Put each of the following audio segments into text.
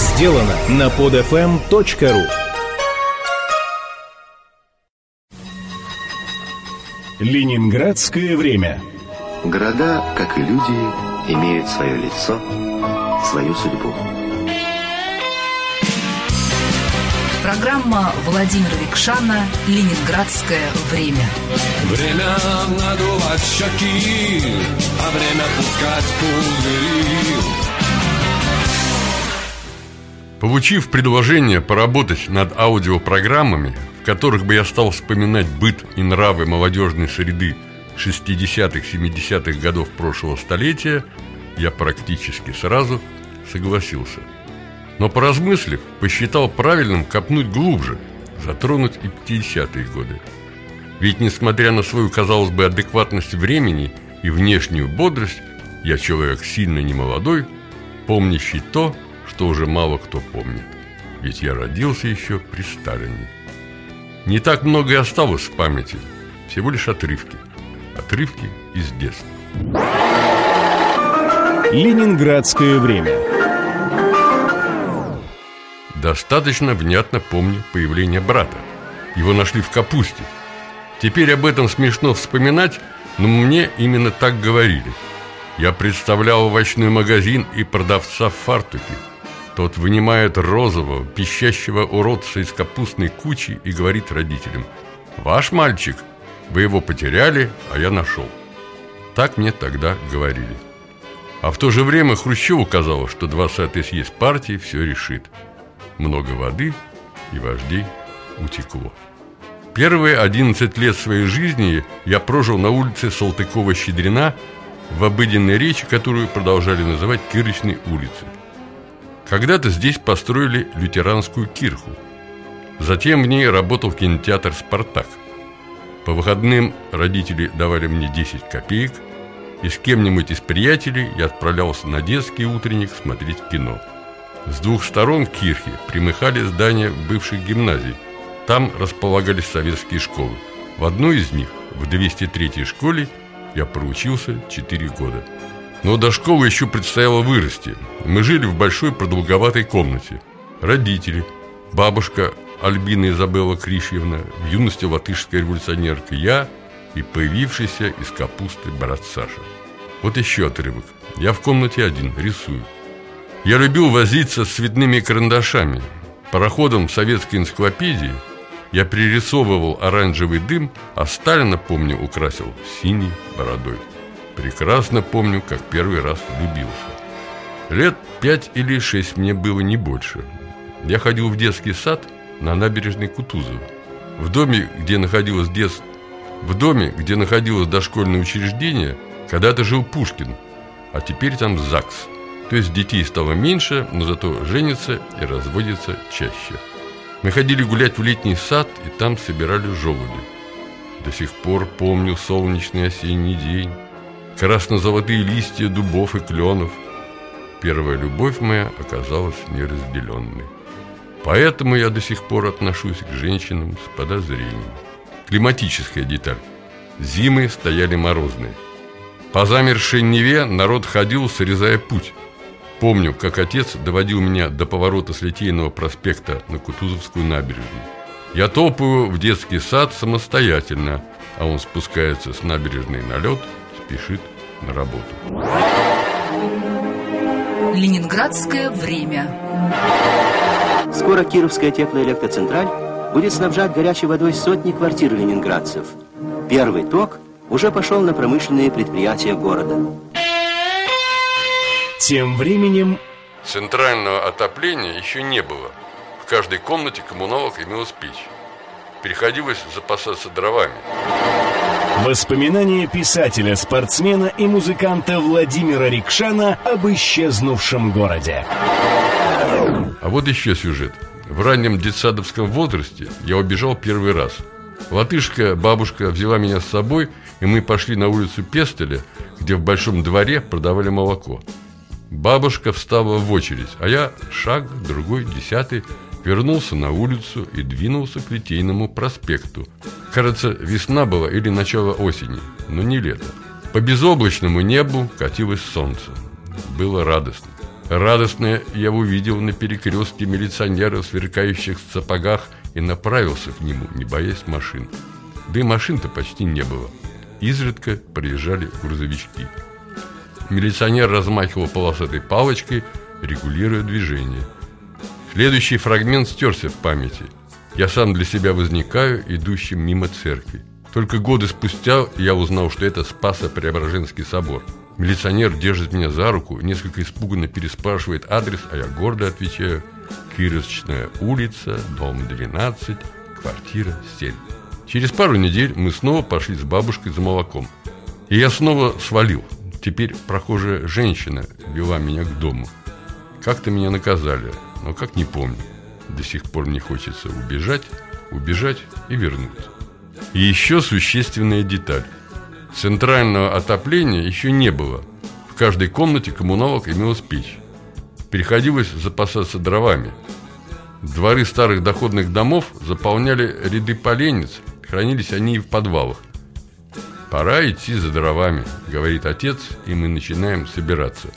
сделано на podfm.ru Ленинградское время Города, как и люди, имеют свое лицо, свою судьбу. Программа Владимира Викшана «Ленинградское время». Время надувать щеки, а время пускать пузыри. Получив предложение поработать над аудиопрограммами, в которых бы я стал вспоминать быт и нравы молодежной среды 60-х, 70-х годов прошлого столетия, я практически сразу согласился. Но поразмыслив, посчитал правильным копнуть глубже, затронуть и 50-е годы. Ведь, несмотря на свою, казалось бы, адекватность времени и внешнюю бодрость, я человек сильно немолодой, помнящий то, что уже мало кто помнит. Ведь я родился еще при Сталине. Не так много и осталось в памяти, всего лишь отрывки. Отрывки из детства. Ленинградское время Достаточно внятно помню появление брата. Его нашли в капусте. Теперь об этом смешно вспоминать, но мне именно так говорили. Я представлял овощной магазин и продавца в фартуке. Тот вынимает розового, пищащего уродца из капустной кучи и говорит родителям «Ваш мальчик, вы его потеряли, а я нашел». Так мне тогда говорили. А в то же время Хрущеву казалось, что 20-й съезд партии все решит. Много воды и вождей утекло. Первые 11 лет своей жизни я прожил на улице Салтыкова-Щедрина в обыденной речи, которую продолжали называть Кирочной улицей. Когда-то здесь построили лютеранскую кирху. Затем в ней работал кинотеатр «Спартак». По выходным родители давали мне 10 копеек, и с кем-нибудь из приятелей я отправлялся на детский утренник смотреть кино. С двух сторон кирхи примыкали здания бывших гимназий. Там располагались советские школы. В одной из них, в 203-й школе, я проучился 4 года. Но до школы еще предстояло вырасти. Мы жили в большой продолговатой комнате. Родители, бабушка Альбина Изабелла Кришьевна, в юности латышская революционерка, я и появившийся из капусты брат Саша. Вот еще отрывок. Я в комнате один, рисую. Я любил возиться с цветными карандашами. Пароходом в советской энциклопедии я пририсовывал оранжевый дым, а Сталина, помню, украсил синей бородой. Прекрасно помню, как первый раз влюбился. Лет пять или шесть мне было не больше. Я ходил в детский сад на набережной Кутузова. В доме, где находилось детство, в доме, где находилось дошкольное учреждение, когда-то жил Пушкин, а теперь там ЗАГС. То есть детей стало меньше, но зато женятся и разводятся чаще. Мы ходили гулять в летний сад, и там собирали желуди. До сих пор помню солнечный осенний день, красно-золотые листья дубов и кленов. Первая любовь моя оказалась неразделенной. Поэтому я до сих пор отношусь к женщинам с подозрением. Климатическая деталь. Зимы стояли морозные. По замершей Неве народ ходил, срезая путь. Помню, как отец доводил меня до поворота с Литейного проспекта на Кутузовскую набережную. Я топаю в детский сад самостоятельно, а он спускается с набережной на лед, спешит на работу. Ленинградское время. Скоро Кировская теплоэлектроцентраль будет снабжать горячей водой сотни квартир ленинградцев. Первый ток уже пошел на промышленные предприятия города. Тем временем Центрального отопления еще не было. В каждой комнате коммуналок имелась печь. Приходилось запасаться дровами. Воспоминания писателя, спортсмена и музыканта Владимира Рикшана об исчезнувшем городе. А вот еще сюжет. В раннем детсадовском возрасте я убежал первый раз. Латышка бабушка взяла меня с собой, и мы пошли на улицу Пестеля, где в большом дворе продавали молоко. Бабушка встала в очередь, а я шаг, другой, десятый, вернулся на улицу и двинулся к Литейному проспекту. Кажется, весна была или начало осени, но не лето. По безоблачному небу катилось солнце. Было радостно. Радостно я увидел на перекрестке милиционера в сверкающих сапогах и направился к нему, не боясь машин. Да и машин-то почти не было. Изредка приезжали грузовички. Милиционер размахивал полосатой палочкой, регулируя движение. Следующий фрагмент стерся в памяти. Я сам для себя возникаю, идущим мимо церкви. Только годы спустя я узнал, что это Спасо-Преображенский собор. Милиционер держит меня за руку, несколько испуганно переспрашивает адрес, а я гордо отвечаю «Кировочная улица, дом 12, квартира 7». Через пару недель мы снова пошли с бабушкой за молоком. И я снова свалил. Теперь прохожая женщина вела меня к дому. Как-то меня наказали, но как не помню. До сих пор не хочется убежать, убежать и вернуться. И еще существенная деталь. Центрального отопления еще не было. В каждой комнате коммуналок имелась печь. Приходилось запасаться дровами. Дворы старых доходных домов заполняли ряды поленниц, хранились они и в подвалах. «Пора идти за дровами», — говорит отец, и мы начинаем собираться.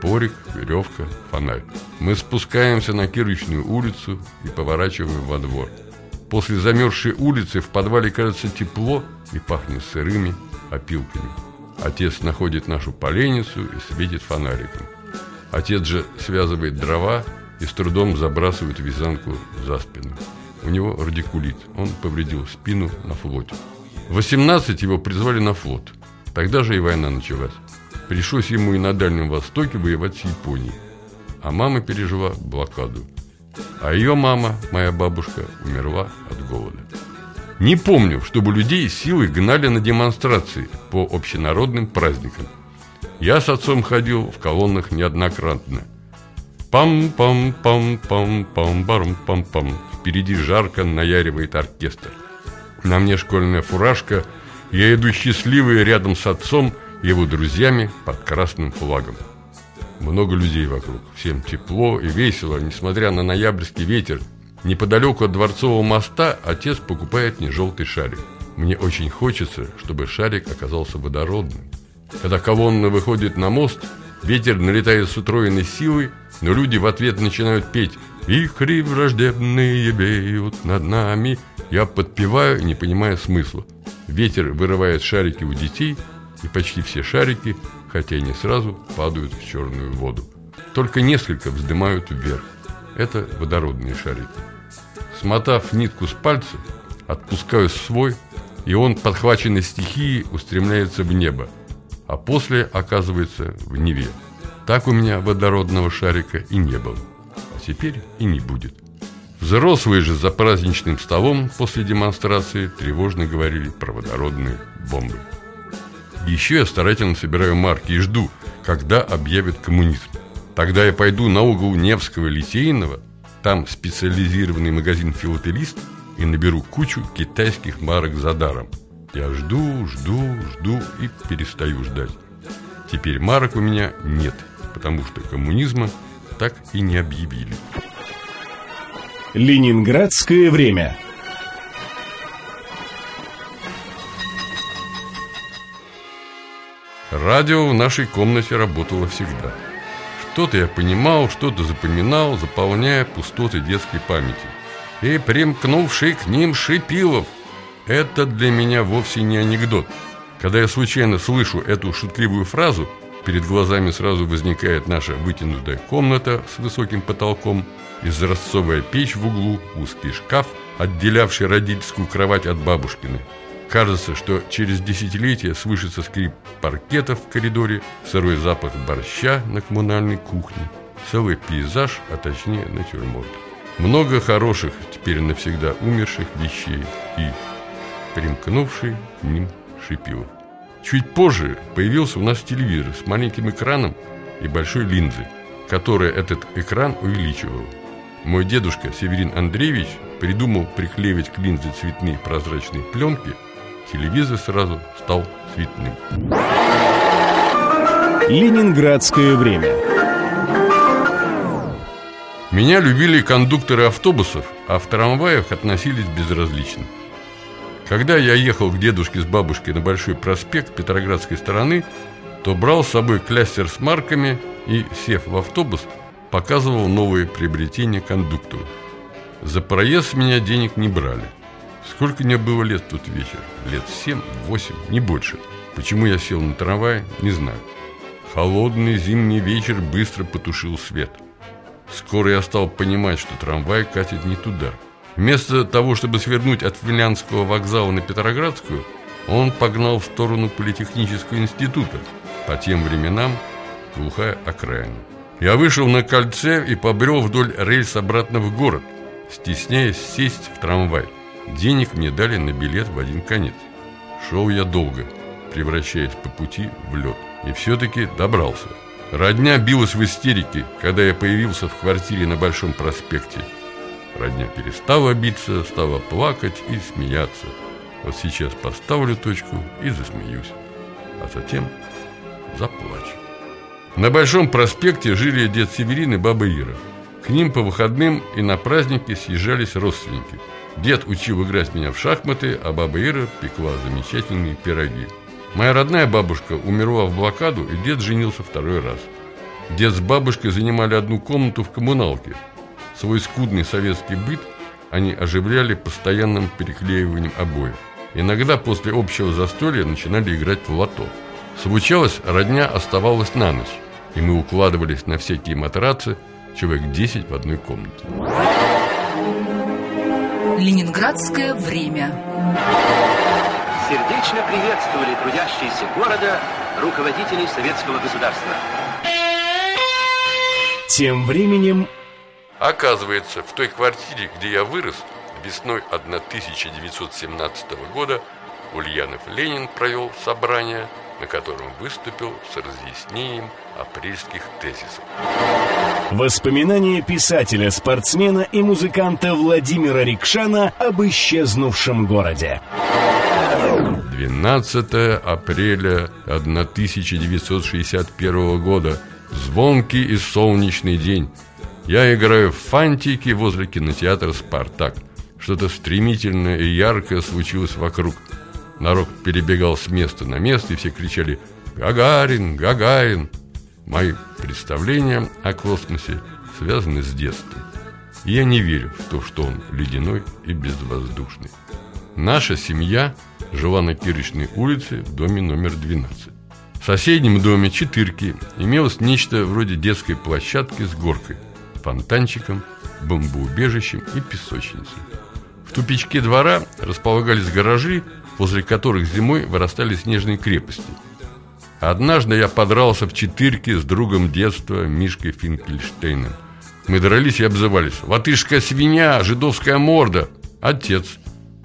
Топорик, веревка, фонарь. Мы спускаемся на Кирочную улицу и поворачиваем во двор. После замерзшей улицы в подвале кажется тепло и пахнет сырыми опилками. Отец находит нашу поленницу и светит фонариком. Отец же связывает дрова и с трудом забрасывает вязанку за спину. У него радикулит, он повредил спину на флоте. В 18 его призвали на флот. Тогда же и война началась. Пришлось ему и на Дальнем Востоке воевать с Японией. А мама пережила блокаду – а ее мама, моя бабушка, умерла от голода. Не помню, чтобы людей силой гнали на демонстрации по общенародным праздникам. Я с отцом ходил в колоннах неоднократно. Пам-пам-пам-пам-пам-барум-пам-пам. Впереди жарко наяривает оркестр. На мне школьная фуражка. Я иду счастливый рядом с отцом его друзьями под красным флагом. Много людей вокруг, всем тепло и весело, несмотря на ноябрьский ветер. Неподалеку от Дворцового моста отец покупает мне желтый шарик. Мне очень хочется, чтобы шарик оказался водородным. Когда колонна выходит на мост, ветер налетает с утроенной силой, но люди в ответ начинают петь «Вихри враждебные беют над нами». Я подпеваю, не понимая смысла. Ветер вырывает шарики у детей, и почти все шарики хотя и не сразу, падают в черную воду. Только несколько вздымают вверх. Это водородные шарики. Смотав нитку с пальца, отпускаю свой, и он, подхваченный стихией, устремляется в небо, а после оказывается в Неве. Так у меня водородного шарика и не было, а теперь и не будет. Взрослые же за праздничным столом после демонстрации тревожно говорили про водородные бомбы. Еще я старательно собираю марки и жду, когда объявят коммунизм. Тогда я пойду на угол Невского Литейного, там специализированный магазин «Филателист» и наберу кучу китайских марок за даром. Я жду, жду, жду и перестаю ждать. Теперь марок у меня нет, потому что коммунизма так и не объявили. Ленинградское время. Радио в нашей комнате работало всегда. Что-то я понимал, что-то запоминал, заполняя пустоты детской памяти. И примкнувший к ним Шипилов. Это для меня вовсе не анекдот. Когда я случайно слышу эту шутливую фразу, перед глазами сразу возникает наша вытянутая комната с высоким потолком, изразцовая печь в углу, узкий шкаф, отделявший родительскую кровать от бабушкиной. Кажется, что через десятилетия слышится скрип паркета в коридоре, сырой запах борща на коммунальной кухне, целый пейзаж, а точнее натюрморт. Много хороших, теперь навсегда умерших вещей и примкнувший к ним Шипилов. Чуть позже появился у нас телевизор с маленьким экраном и большой линзой, которая этот экран увеличивала. Мой дедушка Северин Андреевич придумал приклеивать к линзе цветные прозрачные пленки – телевизор сразу стал цветным. Ленинградское время. Меня любили кондукторы автобусов, а в трамваях относились безразлично. Когда я ехал к дедушке с бабушкой на Большой проспект Петроградской стороны, то брал с собой клястер с марками и, сев в автобус, показывал новые приобретения кондуктору. За проезд с меня денег не брали. Сколько мне было лет в тот вечер? Лет семь, восемь, не больше. Почему я сел на трамвай, не знаю. Холодный зимний вечер быстро потушил свет. Скоро я стал понимать, что трамвай катит не туда. Вместо того, чтобы свернуть от Финляндского вокзала на Петроградскую, он погнал в сторону Политехнического института, по тем временам глухая окраина. Я вышел на кольце и побрел вдоль рельс обратно в город, стесняясь сесть в трамвай. Денег мне дали на билет в один конец. Шел я долго, превращаясь по пути в лед. И все-таки добрался. Родня билась в истерике, когда я появился в квартире на Большом проспекте. Родня перестала биться, стала плакать и смеяться. Вот сейчас поставлю точку и засмеюсь. А затем заплачу. На Большом проспекте жили дед Северин и баба Ира. К ним по выходным и на праздники съезжались родственники. Дед учил играть меня в шахматы, а баба Ира пекла замечательные пироги. Моя родная бабушка умерла в блокаду, и дед женился второй раз. Дед с бабушкой занимали одну комнату в коммуналке. Свой скудный советский быт они оживляли постоянным переклеиванием обоев. Иногда после общего застолья начинали играть в лото. Случалось, родня оставалась на ночь, и мы укладывались на всякие матрацы, человек 10 в одной комнате. Ленинградское время. Сердечно приветствовали трудящиеся города руководителей советского государства. Тем временем Оказывается, в той квартире, где я вырос, весной 1917 года Ульянов Ленин провел собрание, на котором выступил с разъяснением апрельских тезисов. воспоминания писателя, спортсмена и музыканта Владимира Рикшана об исчезнувшем городе. 12 апреля 1961 года. Звонкий и солнечный день. Я играю в фантики возле кинотеатра «Спартак». Что-то стремительное и яркое случилось вокруг. Народ перебегал с места на место, и все кричали «Гагарин! Гагарин!». Мои представления о космосе связаны с детством. И я не верю в то, что он ледяной и безвоздушный. Наша семья жила на Кирочной улице в доме номер 12. В соседнем доме Четырки имелось нечто вроде детской площадки с горкой, фонтанчиком, бомбоубежищем и песочницей. В тупичке двора располагались гаражи, возле которых зимой вырастали снежные крепости. Однажды я подрался в четырке с другом детства Мишкой Финкельштейном. Мы дрались и обзывались «Латышская свинья! Жидовская морда!» Отец,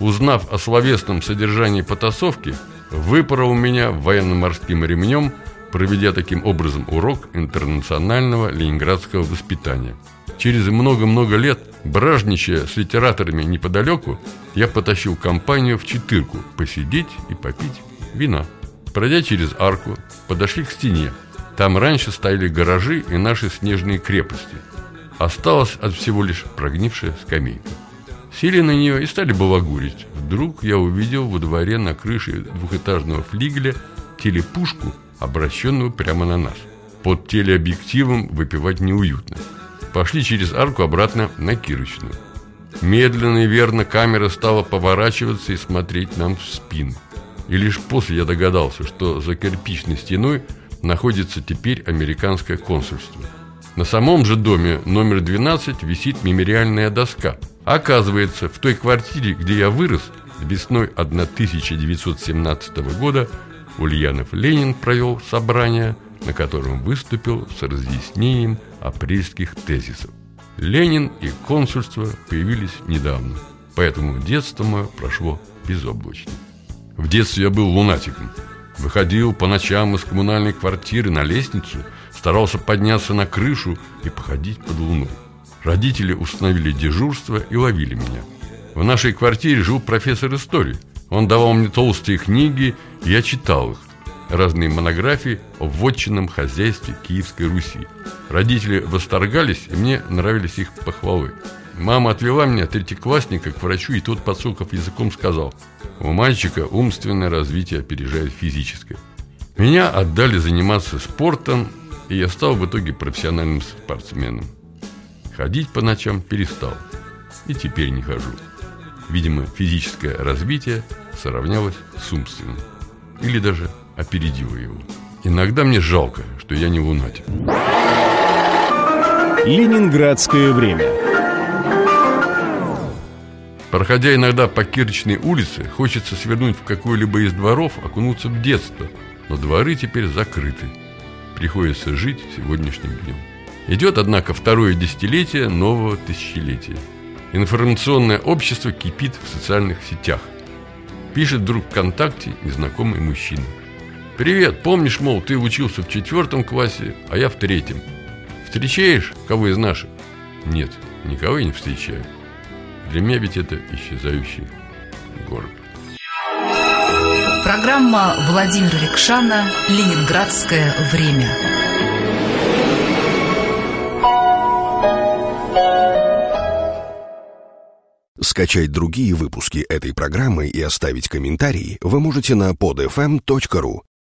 узнав о словесном содержании потасовки, выпорол меня военно-морским ремнем, проведя таким образом урок интернационального ленинградского воспитания. Через много-много лет, бражничая с литераторами неподалеку, я потащил компанию в Четырку посидеть и попить вина. Пройдя через арку, подошли к стене. Там раньше стояли гаражи и наши снежные крепости. Осталась от всего лишь прогнившая скамейка. Сели на нее и стали балагурить. Вдруг я увидел во дворе на крыше двухэтажного флигеля телепушку, обращенную прямо на нас. Под телеобъективом выпивать неуютно. Пошли через арку обратно на Кирочную. Медленно и верно камера стала поворачиваться и смотреть нам в спину. И лишь после я догадался, что за кирпичной стеной находится теперь американское консульство. На самом же доме номер 12 висит мемориальная доска. Оказывается, в той квартире, где я вырос, весной 1917 года Ульянов Ленин провел собрание, на котором выступил с разъяснением апрельских тезисов. Ленин и консульство появились недавно, поэтому детство мое прошло безоблачно. В детстве я был лунатиком. Выходил по ночам из коммунальной квартиры на лестницу, старался подняться на крышу и походить под луной. Родители установили дежурство и ловили меня. В нашей квартире жил профессор истории. Он давал мне толстые книги, и я читал их. Разные монографии о вотчинном хозяйстве Киевской Руси. Родители восторгались, и мне нравились их похвалы. Мама отвела меня, третьеклассника, к врачу, и тот, подсоков языком, сказал, у мальчика умственное развитие опережает физическое. Меня отдали заниматься спортом, и я стал в итоге профессиональным спортсменом. Ходить по ночам перестал. И теперь не хожу. Видимо, физическое развитие сравнялось с умственным. Или даже опередило его. Иногда мне жалко, что я не лунатик. Ленинградское время. Проходя иногда по Кирочной улице, хочется свернуть в какой-либо из дворов, окунуться в детство. Но дворы теперь закрыты. Приходится жить сегодняшним днем. Идет, однако, второе десятилетие нового тысячелетия. Информационное общество кипит в социальных сетях. Пишет вдруг ВКонтакте незнакомый мужчина. «Привет, помнишь, мол, ты учился в четвертом классе, а я в третьем. Встречаешь кого из наших?» «Нет, никого я не встречаю. Для меня ведь это исчезающий город». Программа Владимира Рикшана «Ленинградское время». Скачать другие выпуски этой программы и оставить комментарии вы можете на podfm.ru.